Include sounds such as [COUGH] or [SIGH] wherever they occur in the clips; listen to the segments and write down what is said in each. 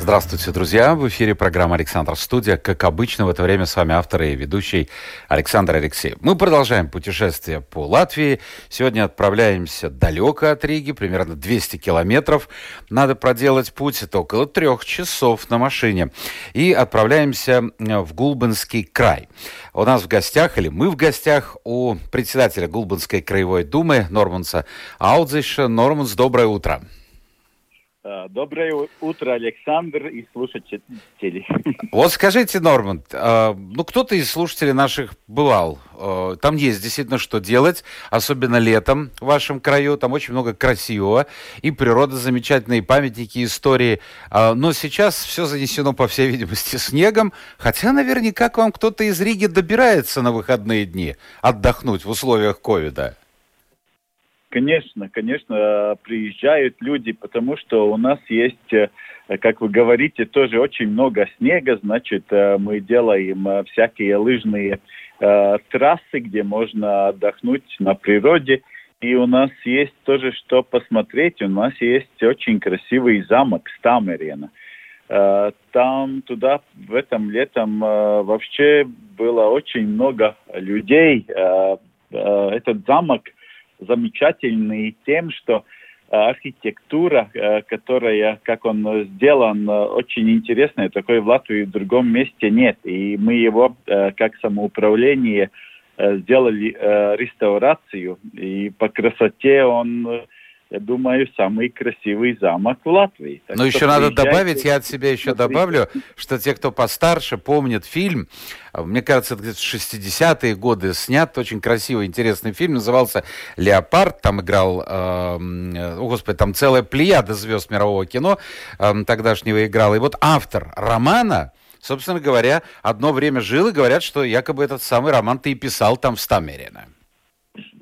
Здравствуйте, друзья! В эфире программа «Александр Студия». Как обычно, в это время с вами автор и ведущий Александр Алексеев. Мы продолжаем путешествие по Латвии. Сегодня отправляемся далеко от Риги, примерно 200 километров. Надо проделать путь, это около трех часов на машине. И отправляемся в Гулбанский край. У нас в гостях, или мы в гостях, у председателя Гулбанской краевой думы Норманса Аудзиша. Норманс, доброе утро! Доброе утро, Александр и слушатели. [LAUGHS] Вот скажите, Норманд, э, ну кто-то из слушателей наших бывал. Э, там есть действительно что делать, особенно летом в вашем краю. Там очень много красивого. И природа замечательные, памятники, истории. Но сейчас все занесено, по всей видимости, снегом. Хотя наверняка к вам кто-то из Риги добирается на выходные дни отдохнуть в условиях ковида. Конечно, конечно, приезжают люди, потому что у нас есть, э, как вы говорите, тоже очень много снега, значит, э, мы делаем э, всякие лыжные трассы, где можно отдохнуть на природе. И у нас есть тоже что посмотреть. У нас есть очень красивый замок Стамерена. Там туда в этом летом вообще было очень много людей. Этот замок – замечательный тем, что э, архитектура, э, которая, как он сделан, э, очень интересная, такой в Латвии в другом месте нет. И мы его, как самоуправление, сделали реставрацию. И по красоте он я думаю, самый красивый замок Латвии. Так Но еще надо добавить, я от себя еще смотрите. добавлю, что те, кто постарше, помнят фильм, мне кажется, это 60-е годы снят, очень красивый, интересный фильм, назывался «Леопард», там играл, э, о господи, там целая плеяда звезд мирового кино э, тогдашнего играла. И вот автор романа, собственно говоря, одно время жил, и говорят, что якобы этот самый роман ты и писал там в Стамерино.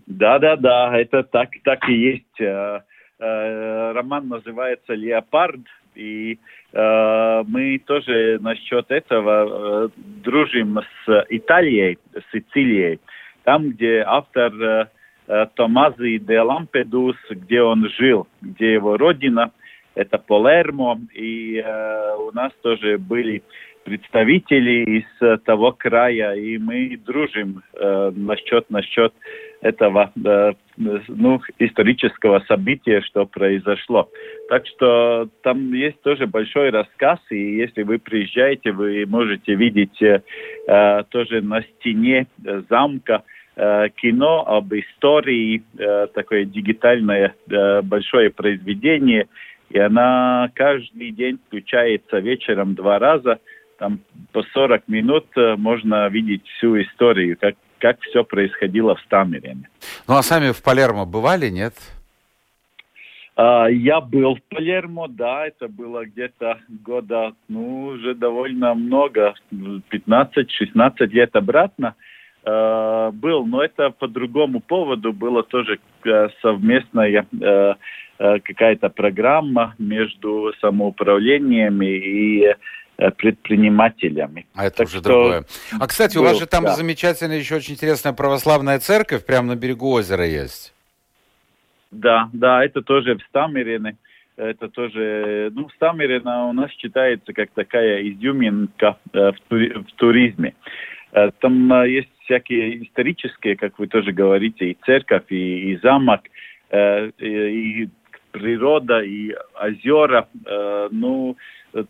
Да, да, да, это так, так и есть. Э, э, роман называется «Леопард», и э, мы тоже насчет этого дружим с Италией, с Сицилией, там, где автор Томази де Лампедус, где он жил, где его родина, это Палермо, и у нас тоже были представители из того края, и мы дружим э, насчет, насчет этого э, ну, исторического события, что произошло. Так что там есть тоже большой рассказ, и если вы приезжаете, вы можете видеть э, тоже на стене замка э, кино об истории, э, такое дигитальное э, большое произведение, и она каждый день включается вечером два раза, там по 40 минут э, можно видеть всю историю, как как все происходило в Стамерене. Ну а сами в Палермо бывали, нет? А, я был в Палермо, да, это было где-то года, ну, уже довольно много, 15-16 лет обратно а, был, но это по другому поводу было тоже э, совместная э, э, какая-то программа между самоуправлениями и Э, предпринимателями. А это так уже что... другое. А, кстати, был, у вас же там да. замечательная, еще очень интересная православная церковь прямо на берегу озера есть. Да, да, это тоже в Стамерине. Это тоже, ну, Стамерина у нас считается как такая изюминка э, в, тури, в туризме. Э, там э, есть всякие исторические, как вы тоже говорите, и церковь, и, и замок, э, и, природа, и озера. Э, ну,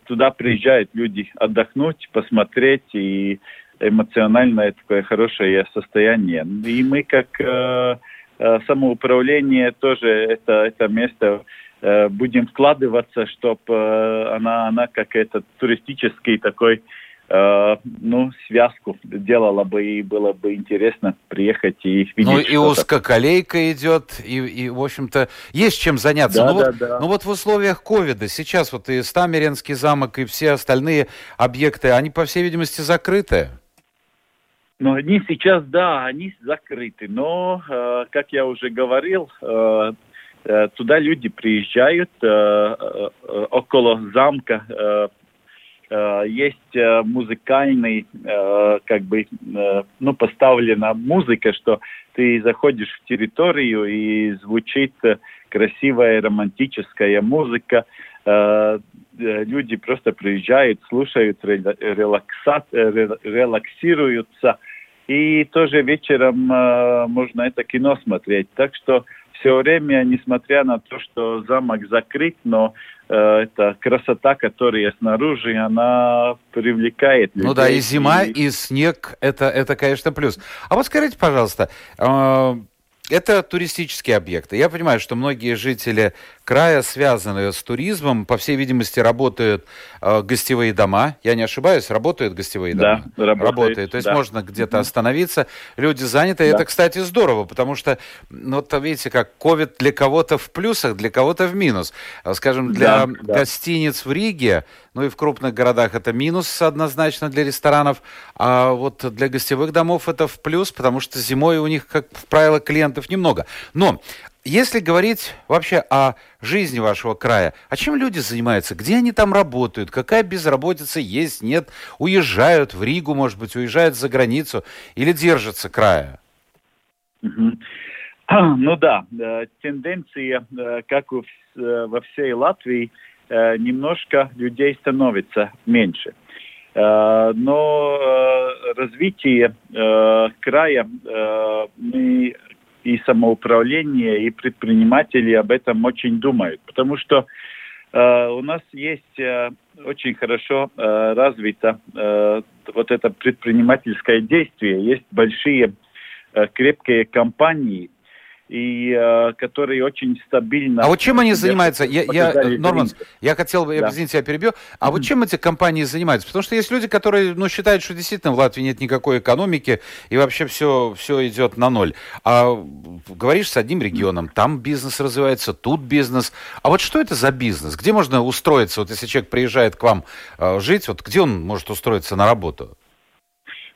туда приезжают люди отдохнуть, посмотреть и эмоциональное такое хорошее состояние. И мы как э, э, самоуправление тоже это, это место э, будем вкладываться, чтобы э, она, она как этот туристический такой Э, ну, связку делала бы, и было бы интересно приехать и видеть. Ну, и узкоколейка идет, и, и, в общем-то, есть чем заняться. Да, ну, да, вот, да. ну, вот в условиях ковида сейчас вот и Стамеренский замок, и все остальные объекты, они, по всей видимости, закрыты. Но они сейчас, да, они закрыты. Но, э, как я уже говорил, э, э, туда люди приезжают э, э, около замка. Э, э, есть э, музыкальный, э, как бы, э, ну, поставлена музыка, что ты заходишь в территорию и звучит красивая романтическая музыка. Э, э люди просто приезжают, слушают, релакса, релаксируются и тоже вечером э, можно это кино смотреть. Так что все время, несмотря на то, что замок закрыт, но э, эта красота, которая снаружи, она привлекает людей. Ну да, и зима, и, и снег, это, это, конечно, плюс. А вот скажите, пожалуйста, э, это туристические объекты. Я понимаю, что многие жители края, связанные с туризмом, по всей видимости, работают э, гостевые дома. Я не ошибаюсь, работают гостевые дома? Да, работает. работает. То есть да. можно где-то остановиться, люди заняты. Да. Это, кстати, здорово, потому что, ну, вот видите, как ковид для кого-то в плюсах, для кого-то в минус. А, скажем, для да, да. гостиниц в Риге, ну и в крупных городах это минус однозначно для ресторанов, а вот для гостевых домов это в плюс, потому что зимой у них, как правило, клиентов немного. Но если говорить вообще о жизни вашего края, а чем люди занимаются? Где они там работают? Какая безработица есть, нет? Уезжают в Ригу, может быть, уезжают за границу или держатся края? [CLEARS THROAT] Ну да, э, тенденция, э, как э, во всей Латвии, немножко людей становится меньше. Но развитие края мы и самоуправление, и предприниматели об этом очень думают, потому что э, у нас есть э, очень хорошо э, развито э, вот это предпринимательское действие, есть большие э, крепкие компании, и э, которые очень стабильно... А вот чем они занимаются? Я, я, Норман, я хотел бы, да. извините, я перебью. А mm-hmm. вот чем эти компании занимаются? Потому что есть люди, которые ну, считают, что действительно в Латвии нет никакой экономики, и вообще все, все идет на ноль. А говоришь с одним регионом, там бизнес развивается, тут бизнес. А вот что это за бизнес? Где можно устроиться? Вот если человек приезжает к вам э, жить, вот где он может устроиться на работу?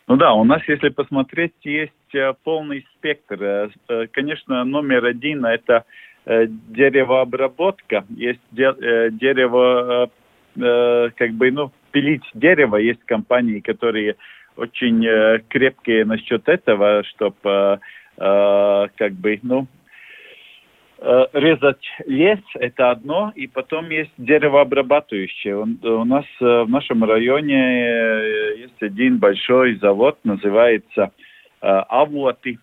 Ну да, у нас, если посмотреть, есть э, полный спектр. Э, э, конечно, номер один – это деревообработка. Есть дерево, как бы, ну, пилить дерево. Есть компании, которые очень крепкие насчет этого, чтобы, как бы, ну, резать лес – это одно, и потом есть деревообрабатывающее. У нас э, в нашем районе э, есть один большой завод, называется Авлоты,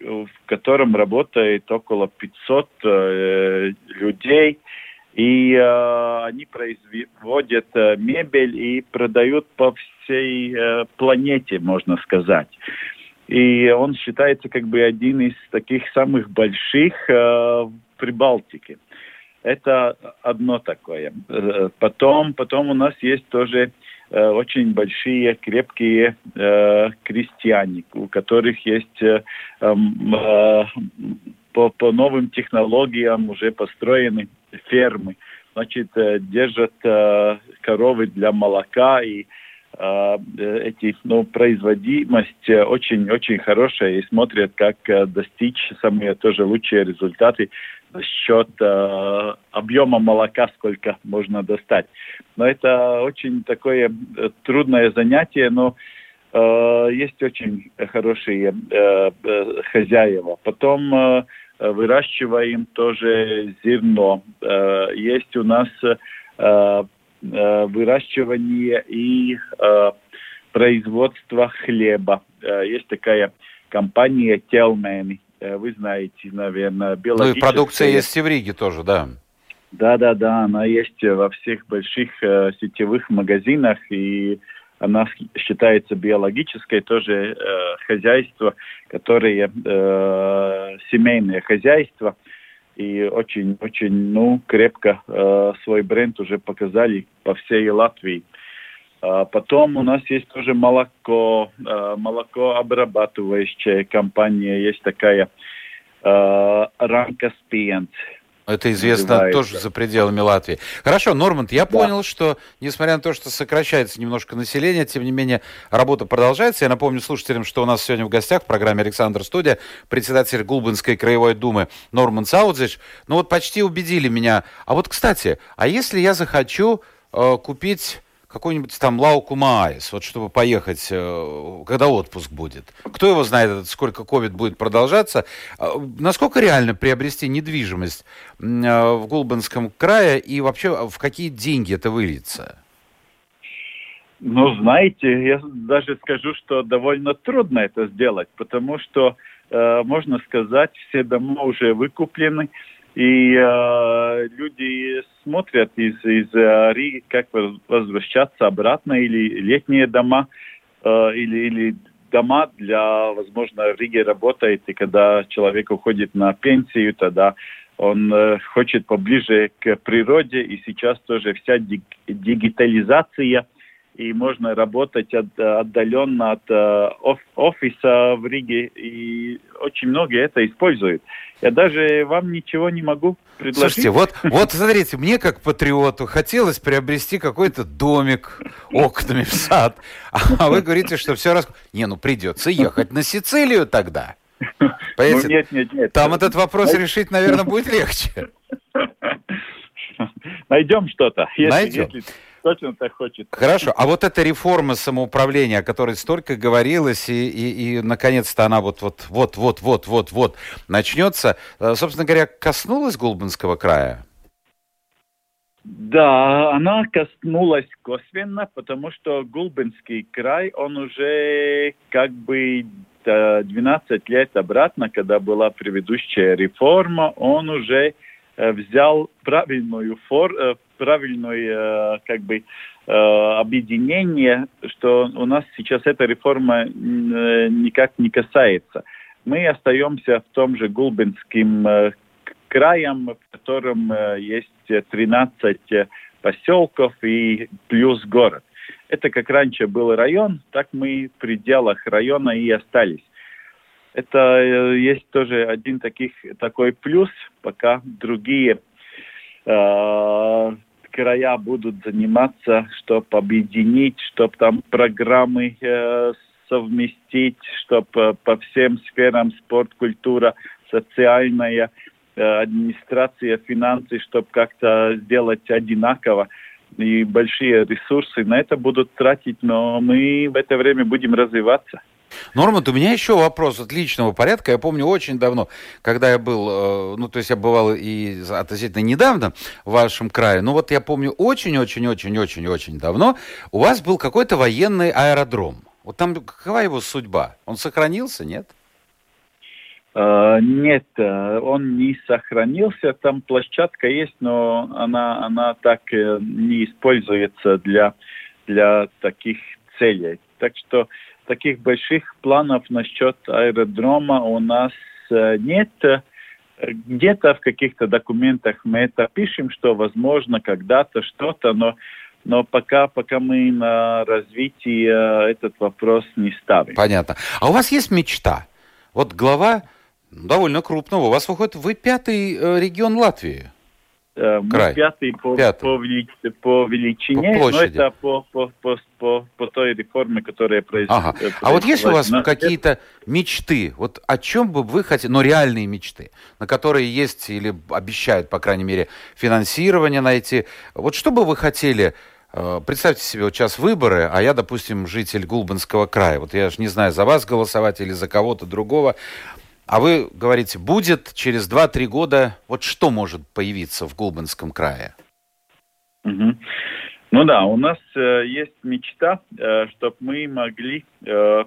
в котором работает около 500 людей, и они производят мебель и продают по всей планете, можно сказать и он считается как бы один из таких самых больших э, в Прибалтике. Это одно такое. Э, потом, потом у нас есть тоже э, очень большие, крепкие э, крестьяне, у которых есть э, э, по, по новым технологиям уже построены фермы. Значит, э, держат э, коровы для молока и эти, ну, производимость очень-очень хорошая и смотрят, как э, достичь самые тоже лучшие результаты за счет э, объема молока, сколько можно достать. Но это очень такое э, трудное занятие, но э, есть очень хорошие э, хозяева. Потом э, выращиваем тоже зерно. Э, есть у нас э, Э, выращивание и э, производство хлеба. Э, есть такая компания Телмени, вы знаете, наверное, биологическая. Ну и продукция есть и в Риге тоже, да. Да, да, да, она есть во всех больших э, сетевых магазинах, и она считается биологической, тоже э, хозяйство, которое э, семейное хозяйство. Э, и очень-очень, ну, крепко э, свой бренд уже показали по всей Латвии. А потом у нас есть тоже молоко, э, молоко обрабатывающая компания, есть такая э, Rankas piens. Это известно называется. тоже за пределами Латвии. Хорошо, Нормунд, я да. понял, что несмотря на то, что сокращается немножко население, тем не менее работа продолжается. Я напомню слушателям, что у нас сегодня в гостях в программе Александр Студия председатель Гулбенской краевой думы Нормундс Аудзиш. Ну вот почти убедили меня. А вот, кстати, а если я захочу э, купить какой-нибудь там Lauku mājas, вот чтобы поехать, э, когда отпуск будет. Кто его знает, сколько ковид будет продолжаться. А, насколько реально приобрести недвижимость э, в Гулбанском крае и вообще в какие деньги это выльется? Ну, знаете, я даже скажу, что довольно трудно это сделать, потому что, э, можно сказать, все дома уже выкуплены, и э, люди смотрят из, из э, Риги, как возвращаться обратно, или летние дома, э, или, или дома для, возможно, в Риге работает, и когда человек уходит на пенсию, тогда он э, хочет поближе к природе, и сейчас тоже вся дигитализация – и можно работать от, отдаленно от э, офиса в Риге, и очень многие это используют. Я даже вам ничего не могу предложить. Слушайте, вот, вот смотрите, мне как патриоту хотелось приобрести какой-то домик окнами в сад, а вы говорите, что все раз... Не, ну придется ехать на Сицилию тогда. Понимаете? Ну, нет, нет, нет. Там этот вопрос решить, наверное, будет легче. [LAUGHS] Найдем что-то. Найдем. Если точно так хочет. Хорошо. А вот эта реформа самоуправления, о которой столько говорилось, и, и, и наконец-то она вот, вот, вот, вот, вот, вот, вот начнется, э, собственно говоря, коснулась Гулбинского края? Да, она коснулась косвенно, потому что Гулбинский край, он уже как бы 12 лет обратно, когда была предыдущая реформа, он уже Э, взял правильную фор, э, правильное э, как бы объединение, что у нас сейчас эта реформа никак не касается. Мы остаемся в том же Гулбинским краем, в котором есть 13 поселков и плюс город. Это как раньше был район, так мы в пределах района и остались. Это э, есть тоже один таких, такой плюс, пока другие э, края будут заниматься, чтобы объединить, чтобы там программы э, совместить, чтобы э, по всем сферам спорт, культура, социальная э, администрация, финансы, чтобы как-то сделать одинаково. И большие ресурсы на это будут тратить, но мы в это время будем развиваться. Норманд, у меня еще вопрос отличного порядка. Я помню очень давно, когда я был, э, ну, то есть я бывал и относительно недавно в вашем крае, ну, вот я помню очень-очень-очень-очень-очень давно, у вас был какой-то военный аэродром. Вот там какова его судьба? Он сохранился, нет? Uh, нет, э, он не сохранился. Там площадка есть, но она, она так не используется для, для таких целей. Так что таких больших планов насчет аэродрома у нас э, нет. Где-то в каких-то документах мы это пишем, что возможно когда-то что-то, но но пока, пока мы на развитии э, этот вопрос не ставим. Понятно. А у вас есть мечта? Вот глава довольно крупного. У вас выходит, вы пятый э, регион Латвии. Э, мы Край. пятый по, пятый. По, вели, по величине, по но это по, по, по, по, по той реформе, которая произошла. Ага. А вот есть у вас какие-то мечты, вот о чем бы вы хотели, но реальные мечты, на которые есть или обещают, по крайней мере, финансирование найти, вот что бы вы хотели э, Представьте себе, вот сейчас выборы, а я, допустим, житель Гулбанского края. Вот я же не знаю, за вас голосовать или за кого-то другого. А вы говорите, будет через 2-3 года, вот что может появиться в Гулбинском крае? Угу. Ну да, у нас э, есть мечта, э, чтобы мы могли э,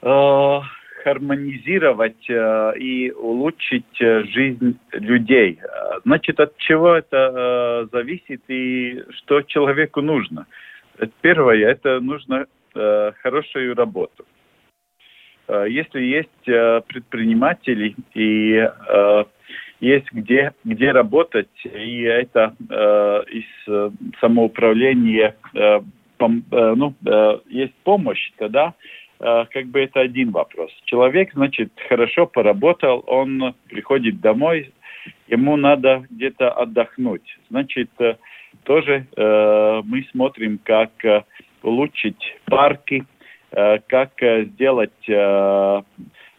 э, хармонизировать э, и улучшить э, жизнь людей. Значит, от чего это э, зависит и что человеку нужно? Первое, это нужно э, хорошую работу. Э, если есть э, предприниматели и э, есть где, где работать, и это из самоуправления ну, есть помощь, тогда как бы это один вопрос. Человек, значит, хорошо поработал, он приходит домой, ему надо где-то отдохнуть. Значит, э, тоже э, мы смотрим, как э, улучшить парки, э, как э, сделать э,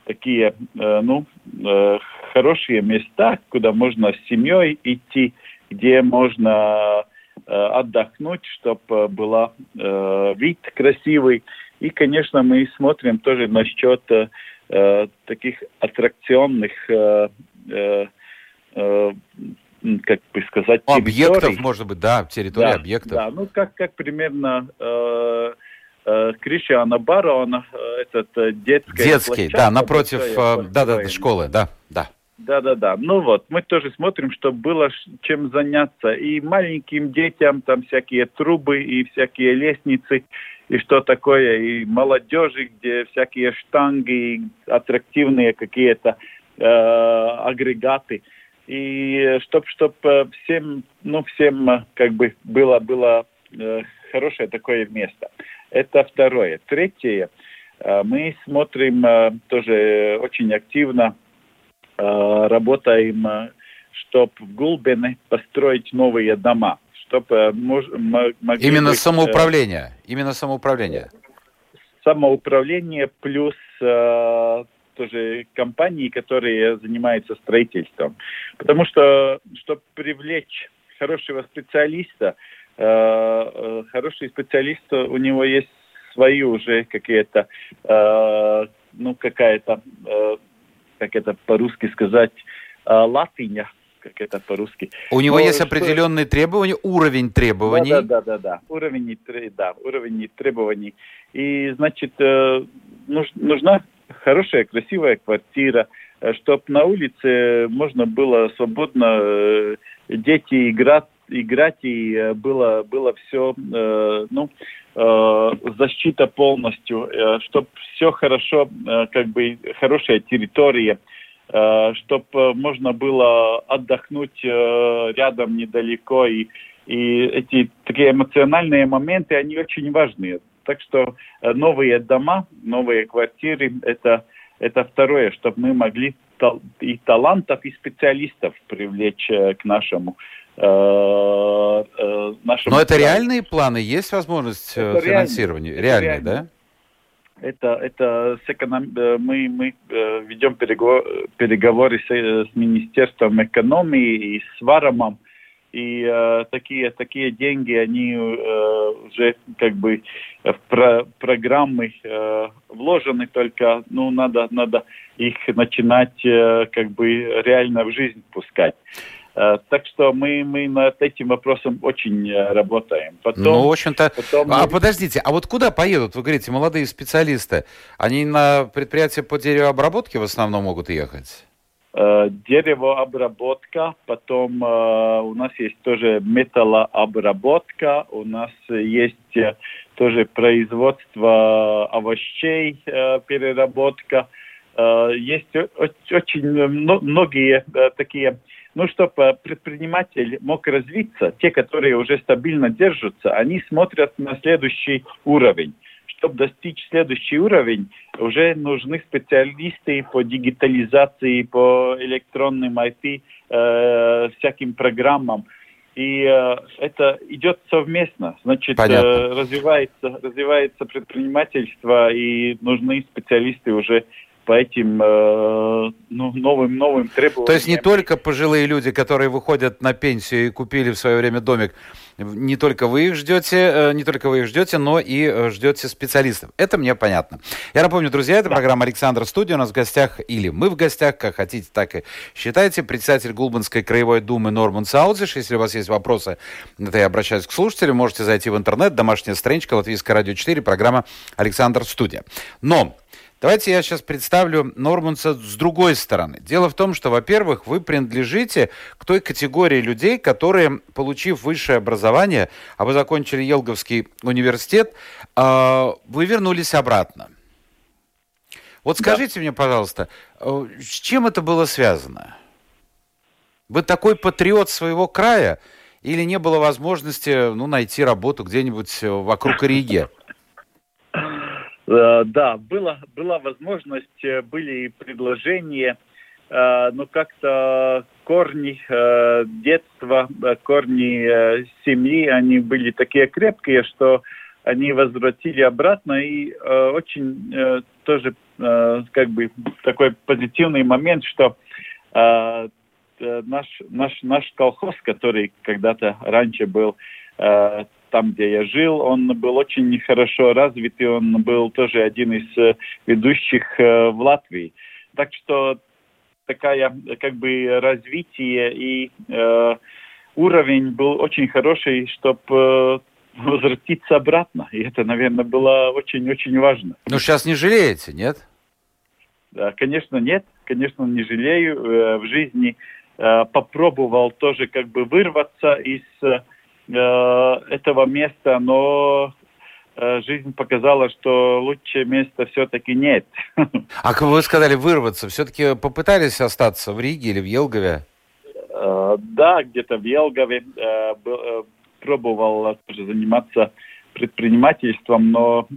такие, э, ну, э, хорошие места, куда можно с семьей идти, где можно э, отдохнуть, чтобы был э, вид красивый. И, конечно, мы смотрим тоже насчет э, таких аттракционных э, э, э как бы сказать, ну, Объектов, может быть, да, территория да, объектов. Да, ну как, как примерно э, э, Кришиана Барона, э, этот э, детский. Детский, да, напротив, э, да, да, школы, да, да. Да, да, да. Ну вот, мы тоже смотрим, чтобы было чем заняться. И маленьким детям там всякие трубы и всякие лестницы, и что такое, и молодежи, где всякие штанги, аттрактивные какие-то э, агрегаты. И чтоб, чтоб э, всем, ну, всем э, как бы было, было э, хорошее такое место. Это второе. Третье. Э, мы смотрим э, тоже очень активно Э, работаем, чтобы в Гулбине построить новые дома. Чтобы могли Именно быть, самоуправление. Именно самоуправление. Самоуправление плюс тоже компании, которые занимаются строительством. Потому что, чтобы привлечь хорошего специалиста, хороший специалист, у него есть свои уже какие-то, ну, какая-то как это по-русски сказать, латыня, как это по-русски. У него Но есть что... определенные требования, уровень требований. Да, да, да, да, уровень, да, уровень требований. И, значит, э, нужна хорошая, красивая квартира, э, чтобы на улице можно было свободно э, дети играть, играть и было, было все, ну, Э, защита полностью, э, чтобы все хорошо, э, как бы хорошая территория, чтобы можно было отдохнуть рядом недалеко и и эти такие эмоциональные моменты, они очень важны. Так что новые дома, новые квартиры, это, это второе, чтобы мы могли и талантов, и специалистов привлечь к нашему Э, э, нашим... Но это реальные планы? Есть возможность э, это финансирования? Реальные, реальные, да? Это, это с эконом... мы, мы ведем переговоры с, с Министерством экономии и с Варамом, и э, такие такие деньги они э, уже как бы в про программы э, вложены только ну надо надо их начинать э, как бы реально в жизнь пускать Э, так что мы, мы над этим вопросом очень э, работаем. Потом, ну, в общем-то... Потом... А подождите, а вот куда поедут, вы говорите, молодые специалисты? Они на предприятие по деревообработке в основном могут ехать? Э, деревообработка, потом у нас есть тоже металлообработка, у нас есть тоже производство овощей, переработка. Есть очень многие такие ну, чтобы предприниматель мог развиться, те, которые уже стабильно держатся, они смотрят на следующий уровень. Чтобы достичь следующий уровень, уже нужны специалисты по дигитализации, по электронным IT, э, всяким программам. И э, это идет совместно. Значит, э, развивается, развивается предпринимательство, и нужны специалисты уже по этим э, ну, новым новым требованиям. То есть не только пожилые люди, которые выходят на пенсию и купили в свое время домик, не только вы их ждете, э, не только вы их ждете, но и э, ждете специалистов. Это мне понятно. Я напомню, друзья, это да. программа Александр Студия. У нас в гостях, или мы в гостях, как хотите, так и считайте, председатель Гулбанской краевой думы Норман Саудзиш. Если у вас есть вопросы, это я обращаюсь к слушателям, можете зайти в интернет, домашняя страничка, Латвийское радио 4, программа Александр Студия. Но Давайте я сейчас представлю Норманса с другой стороны. Дело в том, что, во-первых, вы принадлежите к той категории людей, которые, получив высшее образование, а вы закончили Елговский университет, а, вы вернулись обратно. Вот скажите да. мне, пожалуйста, э, с чем это было связано? Вы такой патриот своего края или не было возможности ну, найти работу где-нибудь э, вокруг Риги? Э, да, была, была возможность, э, были предложения, э, но как-то корни детства, корни семьи, они были такие крепкие, что они возвратили обратно и очень тоже как бы такой позитивный момент, что наш наш наш колхоз, который когда-то раньше был там, где я жил, он был очень хорошо развит, и он был тоже один из э, ведущих э, в Латвии. Так что такая как бы развитие и э, уровень был очень хороший, чтобы э, возвратиться обратно. И это, наверное, было очень-очень важно. Ну, сейчас не жалеете, нет? Да, конечно, нет. Конечно, не жалею. В жизни попробовал тоже как бы вырваться из этого места, но жизнь показала, что лучшее места все-таки нет. [LAUGHS] А как вы сказали вырваться, все-таки попытались остаться в Риге или в Елгове? Да, где-то в Елгове пробовал тоже заниматься предпринимательством, но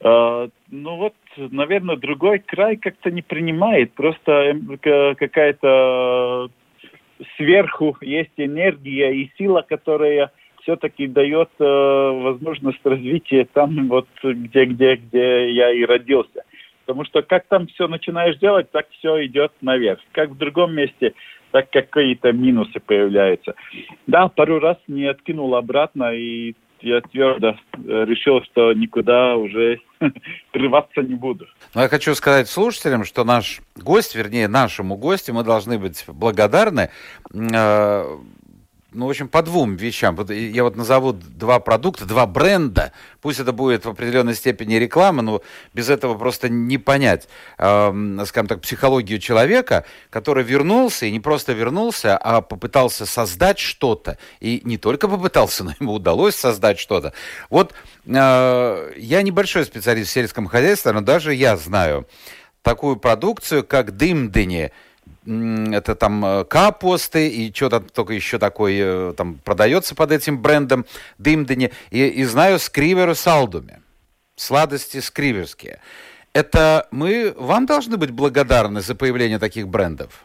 э, ну вот, наверное, другой край как-то не принимает. Просто э, какая-то сверху есть энергия и сила, которая все-таки дает э, возможность развития там, вот где, где, где я и родился. Потому что как там все начинаешь делать, так все идет наверх. Как в другом месте так какие-то минусы появляются. Да, пару раз не откинул обратно, и я твердо э, решил, что никуда уже [LAUGHS] прерваться не буду. Но я хочу сказать слушателям, что наш гость, вернее, нашему гостю мы должны быть благодарны. Ну, в общем, по двум вещам. Я вот назову два продукта, два бренда. Пусть это будет в определенной степени реклама, но без этого просто не понять, э, скажем так, психологию человека, который вернулся, и не просто вернулся, а попытался создать что-то. И не только попытался, но ему удалось создать что-то. Вот э, я небольшой специалист в сельском хозяйстве, но даже я знаю такую продукцию, как дымдыни – это там э, капусты и что-то только еще такое э, там продается под этим брендом Дымдени. И, и знаю скриверу салдуме. Сладости скриверские. Это мы вам должны быть благодарны за появление таких брендов?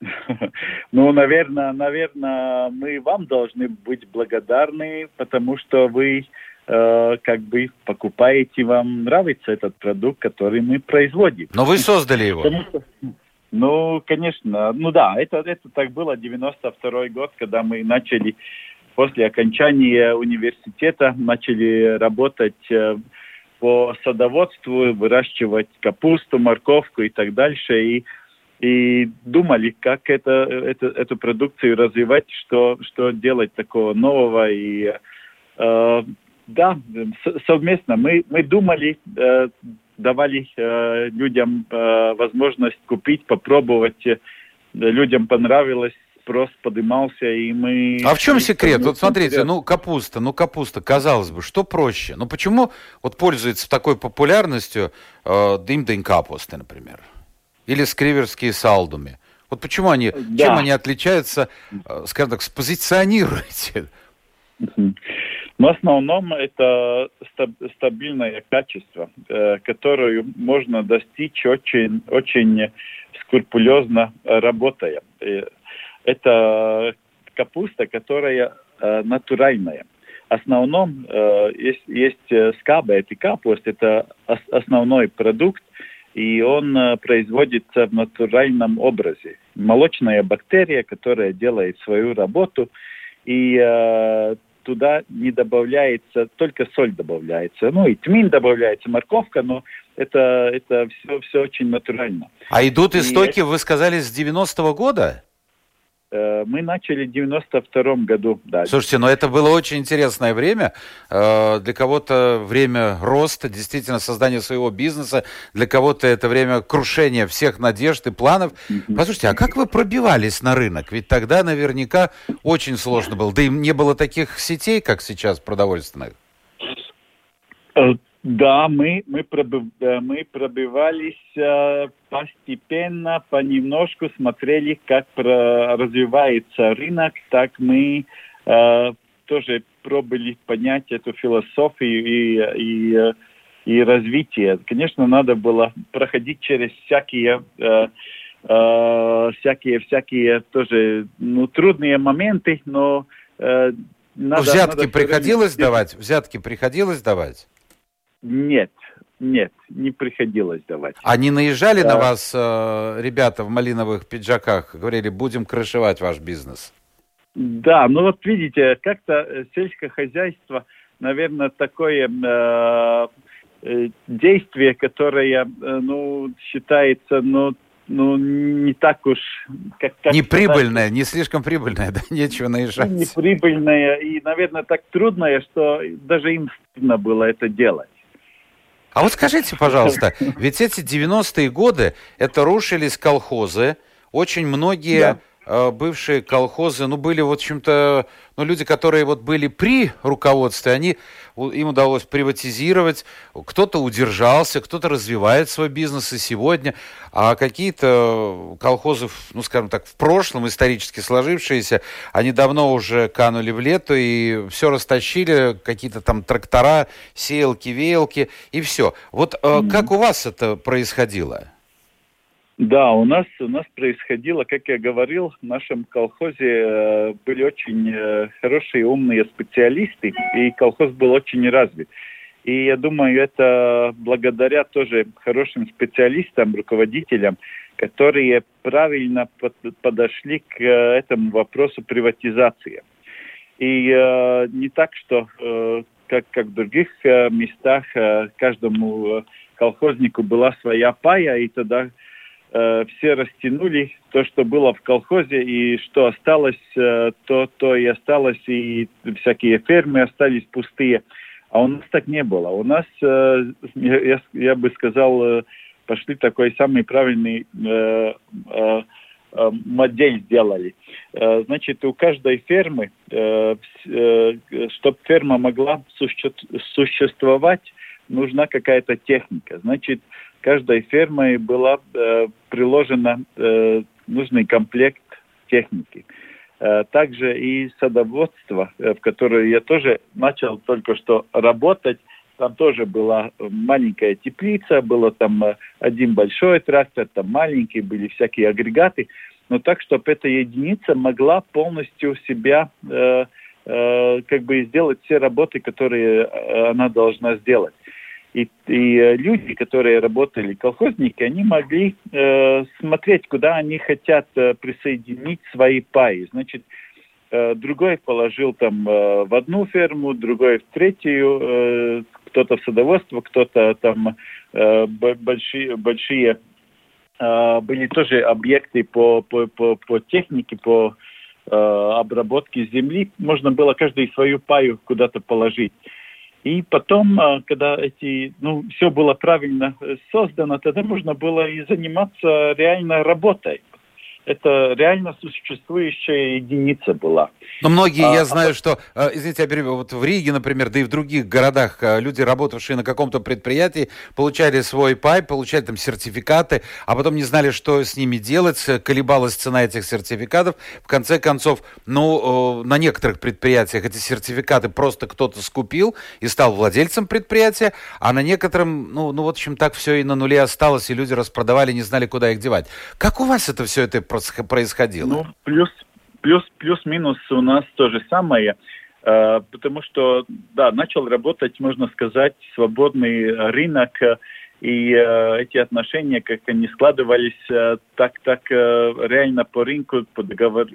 [LAUGHS] Ну, наверное, наверное, мы вам должны быть благодарны, потому что вы э, как бы покупаете, вам нравится этот продукт, который мы производим. Но вы создали его. Потому что, ну, конечно. Ну да, это, это так было, 92 год, когда мы начали после окончания университета, начали работать э, по садоводству, выращивать капусту, морковку и так дальше. И, и думали, как это, это, эту продукцию развивать, что, что делать такого нового. И э, да, совместно мы, мы думали, э, давали э, людям э, возможность купить, попробовать. Людям понравилось, спрос поднимался, и мы... А в чем секрет? Вот смотрите, ну капуста, ну капуста, казалось бы, что проще? Ну почему вот пользуется такой популярностью э, дым-дынь капусты, например? Или скриверские салдуми? Вот почему они, да. чем они отличаются, э, скажем так, спозиционируете? В основном это стабильное качество, э, которое можно достичь очень, очень скрупулезно работая. Э, это капуста, которая э, натуральная. В основном есть, есть скаба, это капуст, это основной продукт, и он производится в натуральном образе. Молочная бактерия, которая делает свою работу, и туда не добавляется, только соль добавляется. Ну и тмин добавляется, морковка, но это, это все, все очень натурально. А идут истоки, и... вы сказали, с 90-го года? Э, мы начали в 92 году. Да. Слушайте, но это было очень интересное время. Э, для кого-то время роста, действительно создания своего бизнеса. Для кого-то это время крушения всех надежд и планов. Послушайте, а как вы пробивались на рынок? Ведь тогда наверняка очень сложно было. Да и не было таких сетей, как сейчас, продовольственных. Да, мы, мы, пробив, мы пробивались э, постепенно, понемножку смотрели, как про, развивается рынок, так мы э, тоже пробовали понять эту философию и, и, и развитие. Конечно, надо было проходить через всякие э, э, всякие, всякие тоже, ну, трудные моменты, но э, надо, Взятки надо приходилось давать? Взятки приходилось давать? Нет, нет, не приходилось давать. Они наезжали а... на вас, э, ребята в малиновых пиджаках, говорили, будем крышевать ваш бизнес? Да, ну вот видите, как-то э, сельское хозяйство, наверное, такое э, э, действие, которое, ну, считается, ну, ну, не так уж... Как, как не прибыльное, не слишком прибыльное, да, [LAUGHS] нечего наезжать. Не прибыльное и, наверное, так трудное, что даже им стыдно было это делать. А вот скажите, пожалуйста, [LAUGHS] ведь эти 90-е годы, это рушились колхозы, очень многие... Да бывшие колхозы, ну, были, в общем-то, ну, люди, которые вот были при руководстве, они, им удалось приватизировать, кто-то удержался, кто-то развивает свой бизнес и сегодня, а какие-то колхозы, ну, скажем так, в прошлом, исторически сложившиеся, они давно уже канули в лето и все растащили, какие-то там трактора, сеялки, веялки и все. Вот mm-hmm. как у вас это происходило? Да, у нас у нас происходило, как я говорил, в нашем колхозе э, были очень э, хорошие умные специалисты, и колхоз был очень развит. И я думаю, это благодаря тоже хорошим специалистам, руководителям, которые правильно под, подошли к э, этому вопросу приватизации. И э, не так, что э, как, как в других местах э, каждому колхознику была своя пая, и тогда э, все растянули то, что было в колхозе, и что осталось, э, то, то и осталось, и всякие фермы остались пустые. А у нас так не было. У нас, э, я, я бы сказал, пошли такой самый правильный модель сделали. Значит, у каждой фермы, чтобы ферма могла существовать, нужна какая-то техника. Значит, каждой фермой была э, приложена э, нужный комплект техники. Э, также и садоводство, э, в которое я тоже начал только что работать, там тоже была маленькая теплица, было там э, один большой трактор, там маленькие были всякие агрегаты, но так, чтобы эта единица могла полностью себя э, э, как бы сделать все работы, которые э, она должна сделать. И, и э, люди, которые работали, колхозники, они могли э, смотреть, куда они хотят э, присоединить свои паи. Значит, э, другой положил там э, в одну ферму, другой в третью, э, кто-то в садоводство, кто-то там э, большие, большие э, были тоже объекты по, по, по, по технике, по э, обработке земли. Можно было каждый свою паю куда-то положить. И потом, а, когда эти, ну, все было правильно э, создано, тогда можно было и заниматься реальной работой это реально существующая единица была. Но многие, а, я знаю, что, э, извините, я перебью, вот в Риге, например, да и в других городах э, люди, работавшие на каком-то предприятии, получали свой пай, получали там сертификаты, а потом не знали, что с ними делать, колебалась цена этих сертификатов. В конце концов, ну, на некоторых предприятиях эти сертификаты просто кто-то скупил и стал владельцем предприятия, а на некотором, ну, ну в общем, так все и на нуле осталось, и люди распродавали, не знали, куда их девать. Как у вас это все это происходило? Ну, плюс, плюс, плюс-минус у нас то же самое. Э, потому что, да, начал работать, можно сказать, свободный рынок, и э, эти отношения, как они складывались, э, так, так реально по рынку, по договору,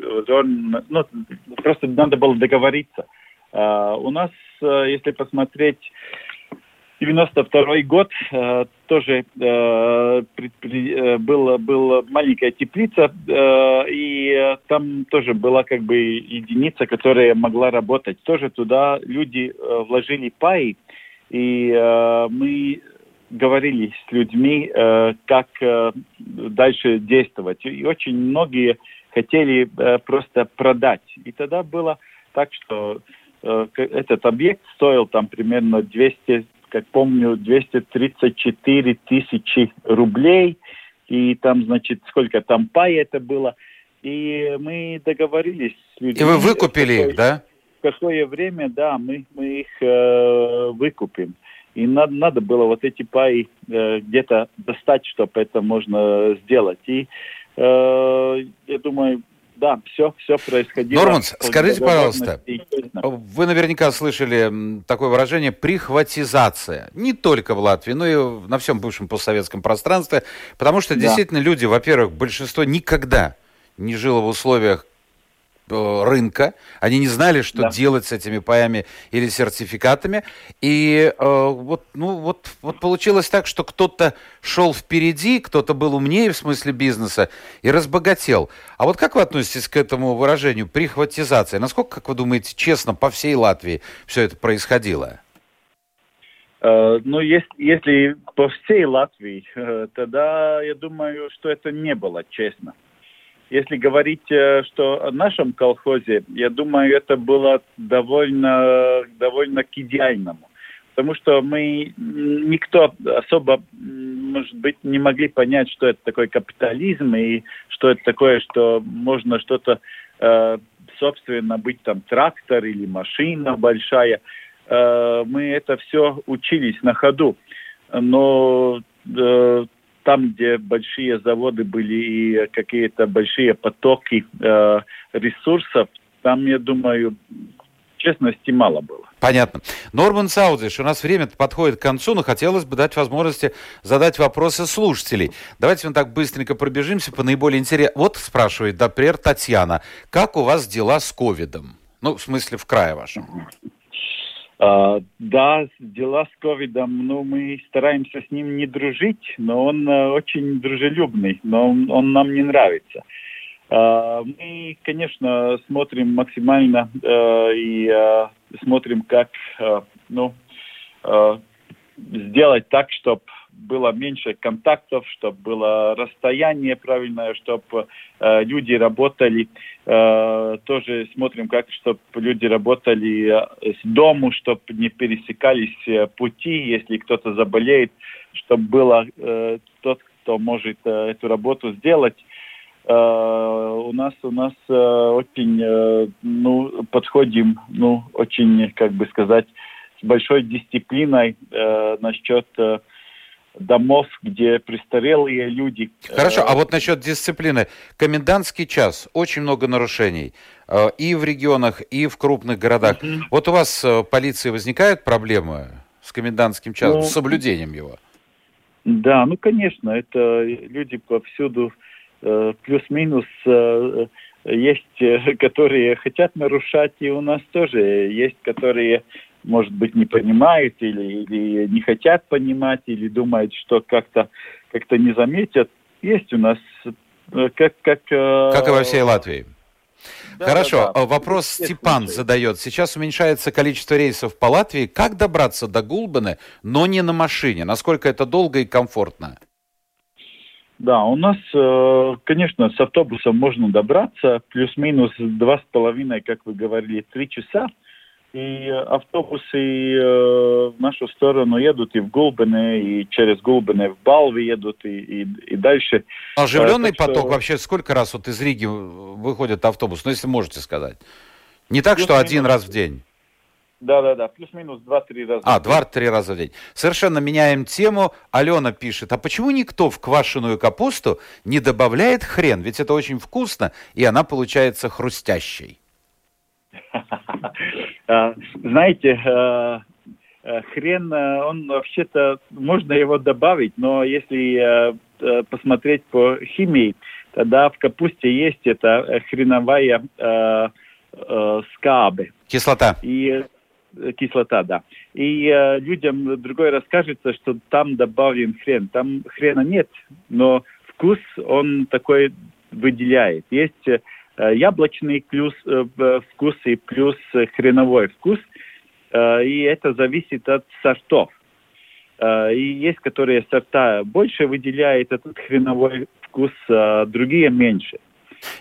ну, просто надо было договориться. У нас, если посмотреть 92 год э, тоже э, предпри, э, была, была маленькая теплица, э, и там тоже была как бы единица, которая могла работать. Тоже туда люди э, вложили паи, и э, мы говорили с людьми, э, как э, дальше действовать. И очень многие хотели э, просто продать. И тогда было так, что э, этот объект стоил там примерно 200 как помню, 234 тысячи рублей. И там, значит, сколько там пай это было. И мы договорились с людьми. И вы выкупили какое, их, да? В какое время, да, мы, мы их э, выкупим. И надо, надо было вот эти паи э, где-то достать, чтобы это можно сделать. И я думаю, да, все, все происходило. Норманс, скажите, пожалуйста, вы наверняка слышали такое выражение «прихватизация». Не только в Латвии, но и на всем бывшем постсоветском пространстве, потому что да. действительно люди, во-первых, большинство никогда не жило в условиях Э, рынка, они не знали, что да. делать с этими паями или сертификатами, и э, вот, ну, вот, вот получилось так, что кто-то шел впереди, кто-то был умнее в смысле бизнеса и разбогател. А вот как вы относитесь к этому выражению прихватизация? Насколько, как вы думаете, честно по всей Латвии все это происходило? Uh, ну, если, если по всей Латвии, [LAUGHS] тогда я думаю, что это не было честно. Если говорить, э, что о нашем колхозе, я думаю, это было довольно, довольно к идеальному. Потому что мы, никто особо, может быть, не могли понять, что это такой капитализм и что это такое, что можно что-то, э, собственно, быть там трактор или машина большая. Э, мы это все учились на ходу. Но там, где большие заводы были и какие-то большие потоки э, ресурсов, там, я думаю, честности мало было. Понятно. Норман Саудзиш, у нас время подходит к концу, но хотелось бы дать возможности задать вопросы слушателей. Давайте мы так быстренько пробежимся по наиболее интересным. Вот спрашивает, например, Татьяна, как у вас дела с ковидом? Ну, в смысле, в крае вашем. Uh, да, дела с ковидом, ну, мы стараемся с ним не дружить, но он uh, очень дружелюбный, но он, он нам не нравится. Uh, мы, конечно, смотрим максимально и смотрим, как, ну, сделать так, чтобы было меньше контактов, чтобы было расстояние правильное, чтобы э, люди работали. Э, тоже смотрим, как чтобы люди работали э, с дому, чтобы не пересекались э, пути, если кто-то заболеет, чтобы было э, тот, кто может э, эту работу сделать. Uh, у нас у нас uh, очень uh, ну подходим ну очень как бы сказать с большой дисциплиной насчет домов, где престарелые люди. Хорошо, а вот насчет дисциплины. Комендантский час, очень много нарушений э, и в регионах, и в крупных городах. Угу. Вот у вас э, полиции возникают проблемы с комендантским часом, ну, с соблюдением его? Да, ну, конечно, это люди повсюду э, плюс-минус есть, [LAUGHS] которые хотят нарушать, и у нас тоже есть, которые может быть, не понимают или, или не хотят понимать, или думают, что как-то как не заметят. Есть у нас э, как... Как, э, как и во всей Латвии. Да, Хорошо, да, да. вопрос Степан случай. задает. Сейчас уменьшается количество рейсов по Латвии. Как добраться до Гулбаны, но не на машине? Насколько это долго и комфортно? Да, у нас, э, конечно, с автобусом можно добраться, плюс-минус два с половиной, как вы говорили, три часа и автобусы э, в нашу сторону едут и в Гулбене, и через Гулбене в Балви едут, и, и, и дальше. Оживленный так поток что... вообще сколько раз вот из Риги выходит автобус, ну если можете сказать? Не так, что один раз в день? Да-да-да, плюс-минус два-три раза. А, два-три раза в день. Совершенно меняем тему. Алена пишет, а почему никто в квашеную капусту не добавляет хрен? Ведь это очень вкусно, и она получается хрустящей. [LAUGHS] А, знаете, э, э, хрен, э, он вообще-то, можно его добавить, но если посмотреть по химии, тогда в капусте есть эта хреновая скабы. Кислота. И кислота, да. И э, людям другой раз кажется, что там добавлен хрен. Там хрена нет, но вкус он такой выделяет. Есть яблочный плюс э, вкус и плюс хреновой вкус. Э, и это зависит от сортов. И есть, которые сорта больше выделяют этот хреновой вкус, а другие меньше.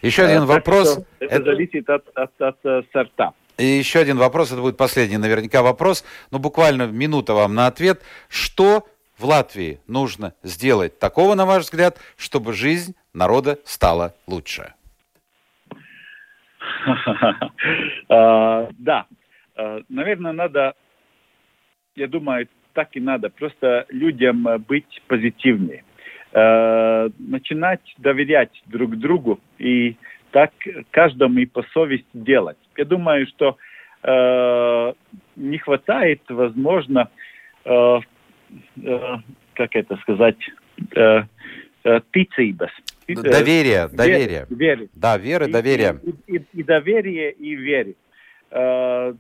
Еще один так вопрос. Это, это зависит от, от, от сорта. И еще один вопрос, это будет последний наверняка вопрос, но буквально минута вам на ответ. Что в Латвии нужно сделать такого, на ваш взгляд, чтобы жизнь народа стала лучше? [LAUGHS] А, да, а, наверное, надо, я думаю, так и надо, просто людям быть позитивнее. э, начинать доверять друг другу и так каждому и по совести делать. Я думаю, что э, не хватает, возможно, э, э, как это сказать, э, э, ticības. Доверие, доверие. Веры. Да, веры, доверие. И, и, и доверие, и веры. Э,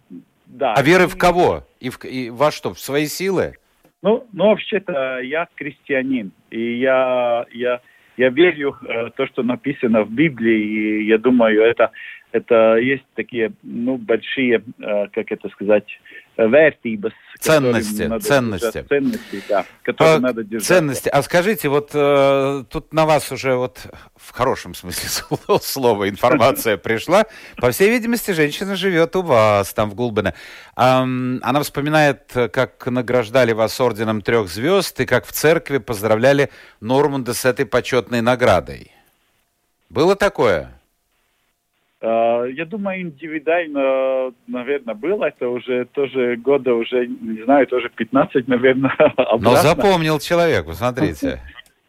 да. А веры в кого? И, в, и во что? В свои силы? Ну, ну вообще-то я крестьянин, и я, я, я верю в то, что написано в Библии, и я думаю, это, это есть такие, ну, большие, как это сказать, вертības. Ценности, ценности. Держать, ценности, да, которые а, надо держать. Ценности. А скажите, вот э, тут на вас уже вот в хорошем смысле [LAUGHS] слова информация [LAUGHS] пришла. По всей видимости, женщина живет у вас там в Гулбене. Эм, она вспоминает, как награждали вас орденом трех звезд и как в церкви поздравляли Норманда с этой почетной наградой. Было такое? А, я думаю, индивидуально, наверное, было. Это уже тоже года уже, не знаю, тоже 15, наверное, [LAUGHS] обратно. Но запомнил человек, посмотрите.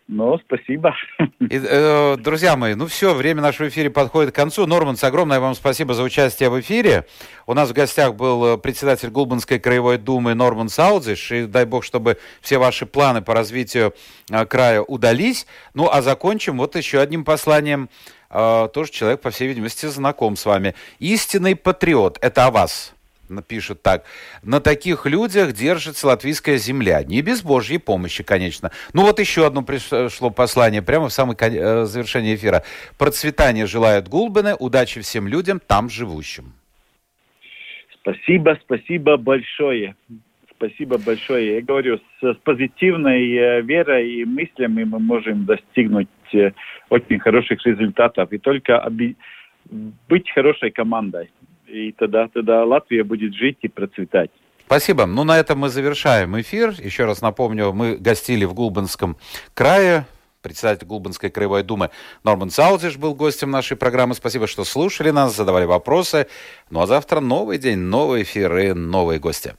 Ну, спасибо. И, э, друзья мои, ну все, время нашего эфира подходит к концу. Норманс, огромное вам спасибо за участие в эфире. У нас в гостях был э, председатель Гулбанской краевой думы Норман Саудзиш. И дай бог, чтобы все ваши планы по развитию э, края удались. Ну, а закончим вот еще одним посланием э, тоже человек, по всей видимости, знаком с вами. Истинный патриот – это о вас пишет так. На таких людях держится латвийская земля. Не без Божьей помощи, конечно. Ну вот еще одно пришло послание прямо в самое э, завершение эфира. Процветание желает Гулбене, удачи всем людям там живущим. Спасибо, спасибо большое. Спасибо большое. Я говорю, с, с позитивной э, верой и мыслями мы можем достигнуть очень хороших результатов. И только оби- быть хорошей командой. И тогда, тогда Латвия будет жить и процветать. Спасибо. Ну, на этом мы завершаем эфир. Еще раз напомню, мы гостили в Гулбанском крае. Председатель Гулбанской краевой думы Норман Саузиш был гостем нашей программы. Спасибо, что слушали нас, задавали вопросы. Ну а завтра новый день, новый эфир и новые гости.